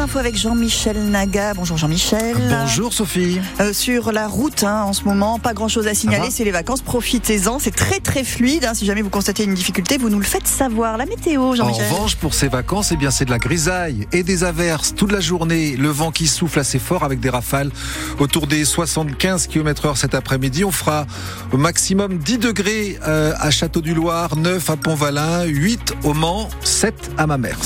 infos avec Jean-Michel Naga. Bonjour Jean-Michel. Bonjour Sophie. Euh, sur la route hein, en ce moment, pas grand-chose à signaler, c'est les vacances, profitez-en. C'est très très fluide. Hein. Si jamais vous constatez une difficulté, vous nous le faites savoir. La météo, Jean-Michel. En revanche, pour ces vacances, eh bien, c'est de la grisaille et des averses toute la journée. Le vent qui souffle assez fort avec des rafales autour des 75 km heure cet après-midi. On fera au maximum 10 degrés euh, à Château du Loir, 9 à Pont-Valin, 8 au Mans, 7 à Mamers.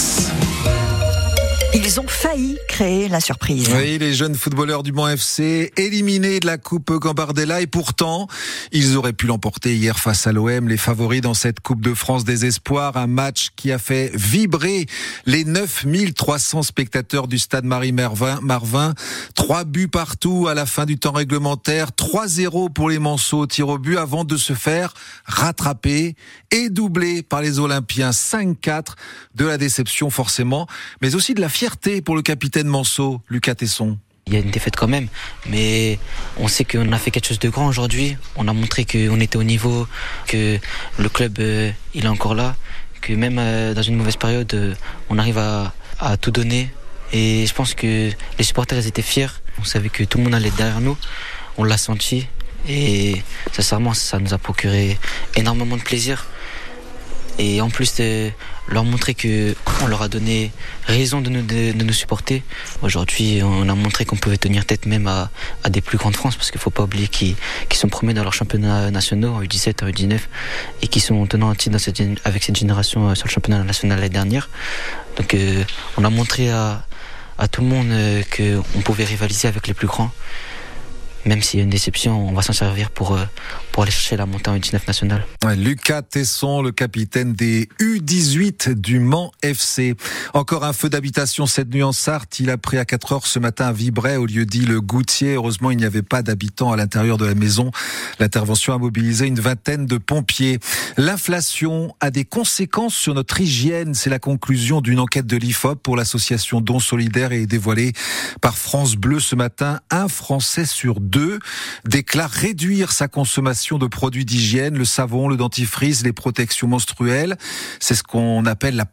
Ils ont failli créer la surprise. Oui, les jeunes footballeurs du Mans FC éliminés de la Coupe Gambardella et pourtant, ils auraient pu l'emporter hier face à l'OM, les favoris dans cette Coupe de France des Espoirs, un match qui a fait vibrer les 9300 spectateurs du stade Marie-Marvin. Marvin. Trois buts partout à la fin du temps réglementaire, 3-0 pour les Manceaux au tir au but avant de se faire rattraper et doubler par les Olympiens 5-4 de la déception forcément, mais aussi de la fierté fierté pour le capitaine Manceau, Lucas Tesson il y a une défaite quand même, mais on sait qu'on a fait quelque chose de grand aujourd'hui. On a montré qu'on était au niveau, que le club euh, il est encore là, que même euh, dans une mauvaise période, euh, on arrive à, à, tout donner. Et je pense que les supporters étaient fiers. On savait que tout le monde allait derrière nous. On l'a senti et sincèrement ça nous a procuré énormément de plaisir et en plus leur montrer que on leur a donné raison de nous, de, nous supporter. Aujourd'hui, on a montré qu'on pouvait tenir tête même à, à des plus grandes France parce qu'il faut pas oublier qu'ils sont premiers dans leurs championnats nationaux en U17, en U19 et qui sont tenants en titre avec cette génération euh, sur le championnat national l'année dernière. Donc, euh, on a montré à, à tout le monde euh, qu'on pouvait rivaliser avec les plus grands même s'il y a une déception, on va s'en servir pour, pour aller chercher la montée en U19 nationale. Lucas Tesson, le capitaine des U18 du Mans FC. Encore un feu d'habitation cette nuit en Sarthe. Il a pris à 4 heures ce matin à Vibray, au lieu dit le Goutier. Heureusement, il n'y avait pas d'habitants à l'intérieur de la maison. L'intervention a mobilisé une vingtaine de pompiers. L'inflation a des conséquences sur notre hygiène. C'est la conclusion d'une enquête de l'IFOP pour l'association Don Solidaire et dévoilée par France Bleu ce matin. Un Français sur deux déclare réduire sa consommation de produits d'hygiène, le savon, le dentifrice, les protections menstruelles. C'est ce qu'on appelle la,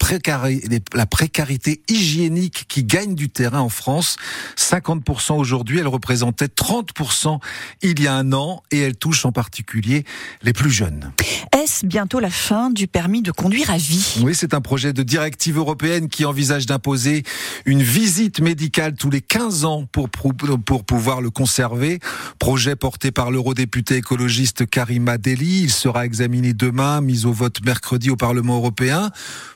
la précarité hygiénique qui gagne du terrain en France. 50% aujourd'hui, elle représentait 30% il y a un an et elle touche en particulier les plus jeunes. Est-ce bientôt la fin du permis de conduire à vie? Oui, c'est un projet de directive européenne qui envisage d'imposer une visite médicale tous les 15 ans pour, pour pouvoir le conserver. Projet porté par l'eurodéputé écologiste Karima Deli. Il sera examiné demain, mis au vote mercredi au Parlement européen.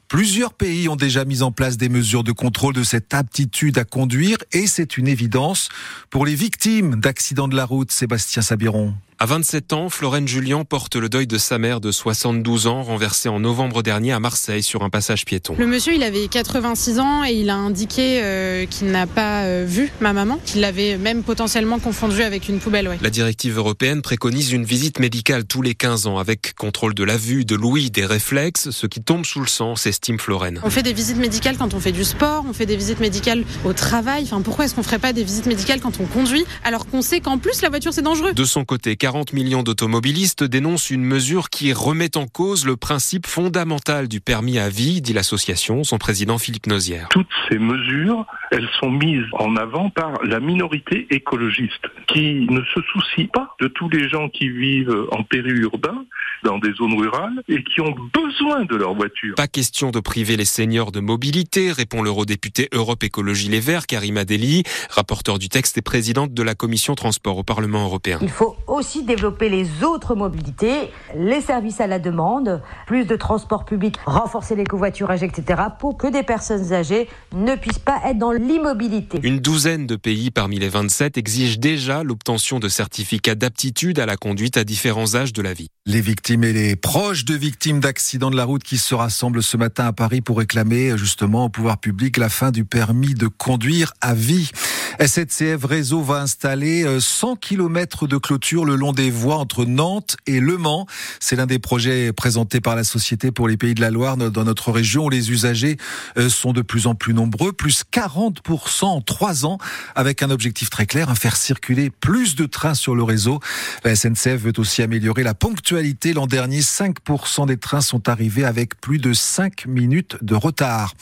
Plusieurs pays ont déjà mis en place des mesures de contrôle de cette aptitude à conduire et c'est une évidence pour les victimes d'accidents de la route, Sébastien Sabiron. À 27 ans, Florène Julien porte le deuil de sa mère de 72 ans, renversée en novembre dernier à Marseille sur un passage piéton. Le monsieur, il avait 86 ans et il a indiqué euh, qu'il n'a pas euh, vu ma maman, qu'il l'avait même potentiellement confondu avec une poubelle. La directive européenne préconise une visite médicale tous les 15 ans avec contrôle de la vue, de l'ouïe, des réflexes, ce qui tombe sous le sang, Florène. On fait des visites médicales quand on fait du sport, on fait des visites médicales au travail. Enfin, pourquoi est-ce qu'on ferait pas des visites médicales quand on conduit alors qu'on sait qu'en plus la voiture c'est dangereux? De son côté, 40 millions d'automobilistes dénoncent une mesure qui remet en cause le principe fondamental du permis à vie, dit l'association, son président Philippe Nozière. Toutes ces mesures, elles sont mises en avant par la minorité écologiste qui ne se soucie pas de tous les gens qui vivent en périurbain, dans des zones rurales et qui ont besoin de leur voiture. Pas question de priver les seniors de mobilité, répond l'eurodéputé Europe Écologie Les Verts, Karima Deli, rapporteur du texte et présidente de la commission transport au Parlement européen. Il faut aussi développer les autres mobilités, les services à la demande, plus de transport public, renforcer les covoiturages, etc., pour que des personnes âgées ne puissent pas être dans l'immobilité. Une douzaine de pays parmi les 27 exigent déjà l'obtention de certificats d'aptitude à la conduite à différents âges de la vie. Les victimes et les proches de victimes d'accidents de la route qui se rassemblent ce matin à Paris pour réclamer justement au pouvoir public la fin du permis de conduire à vie. SNCF Réseau va installer 100 euh, km de clôture le long des voies entre Nantes et Le Mans. C'est l'un des projets présentés par la Société pour les Pays de la Loire dans notre région où les usagers euh, sont de plus en plus nombreux, plus 40% en trois ans, avec un objectif très clair, faire circuler plus de trains sur le réseau. La SNCF veut aussi améliorer la ponctualité. L'an dernier, 5% des trains sont arrivés avec plus de 5 minutes de retard.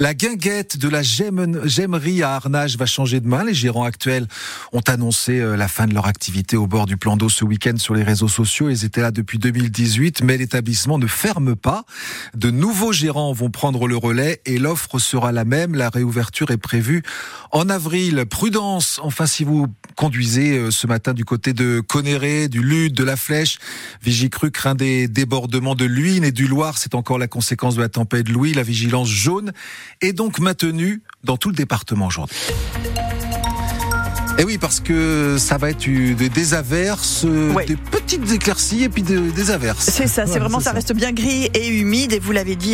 La guinguette de la gemmerie à Arnage va changer de main. Les gérants actuels ont annoncé euh, la fin de leur activité au bord du plan d'eau ce week-end sur les réseaux sociaux. Ils étaient là depuis 2018, mais l'établissement ne ferme pas. De nouveaux gérants vont prendre le relais et l'offre sera la même. La réouverture est prévue en avril. Prudence, enfin, si vous conduisez euh, ce matin du côté de Conéré, du Lude, de la Flèche, Vigicru craint des débordements de l'Huile et du Loir. C'est encore la conséquence de la tempête Louis. La vigilance jaune est donc maintenue dans tout le département aujourd'hui. Et eh oui, parce que ça va être des, averses, des petites éclaircies et puis des, averses. C'est ça, c'est vraiment, ça reste bien gris et humide et vous l'avez dit.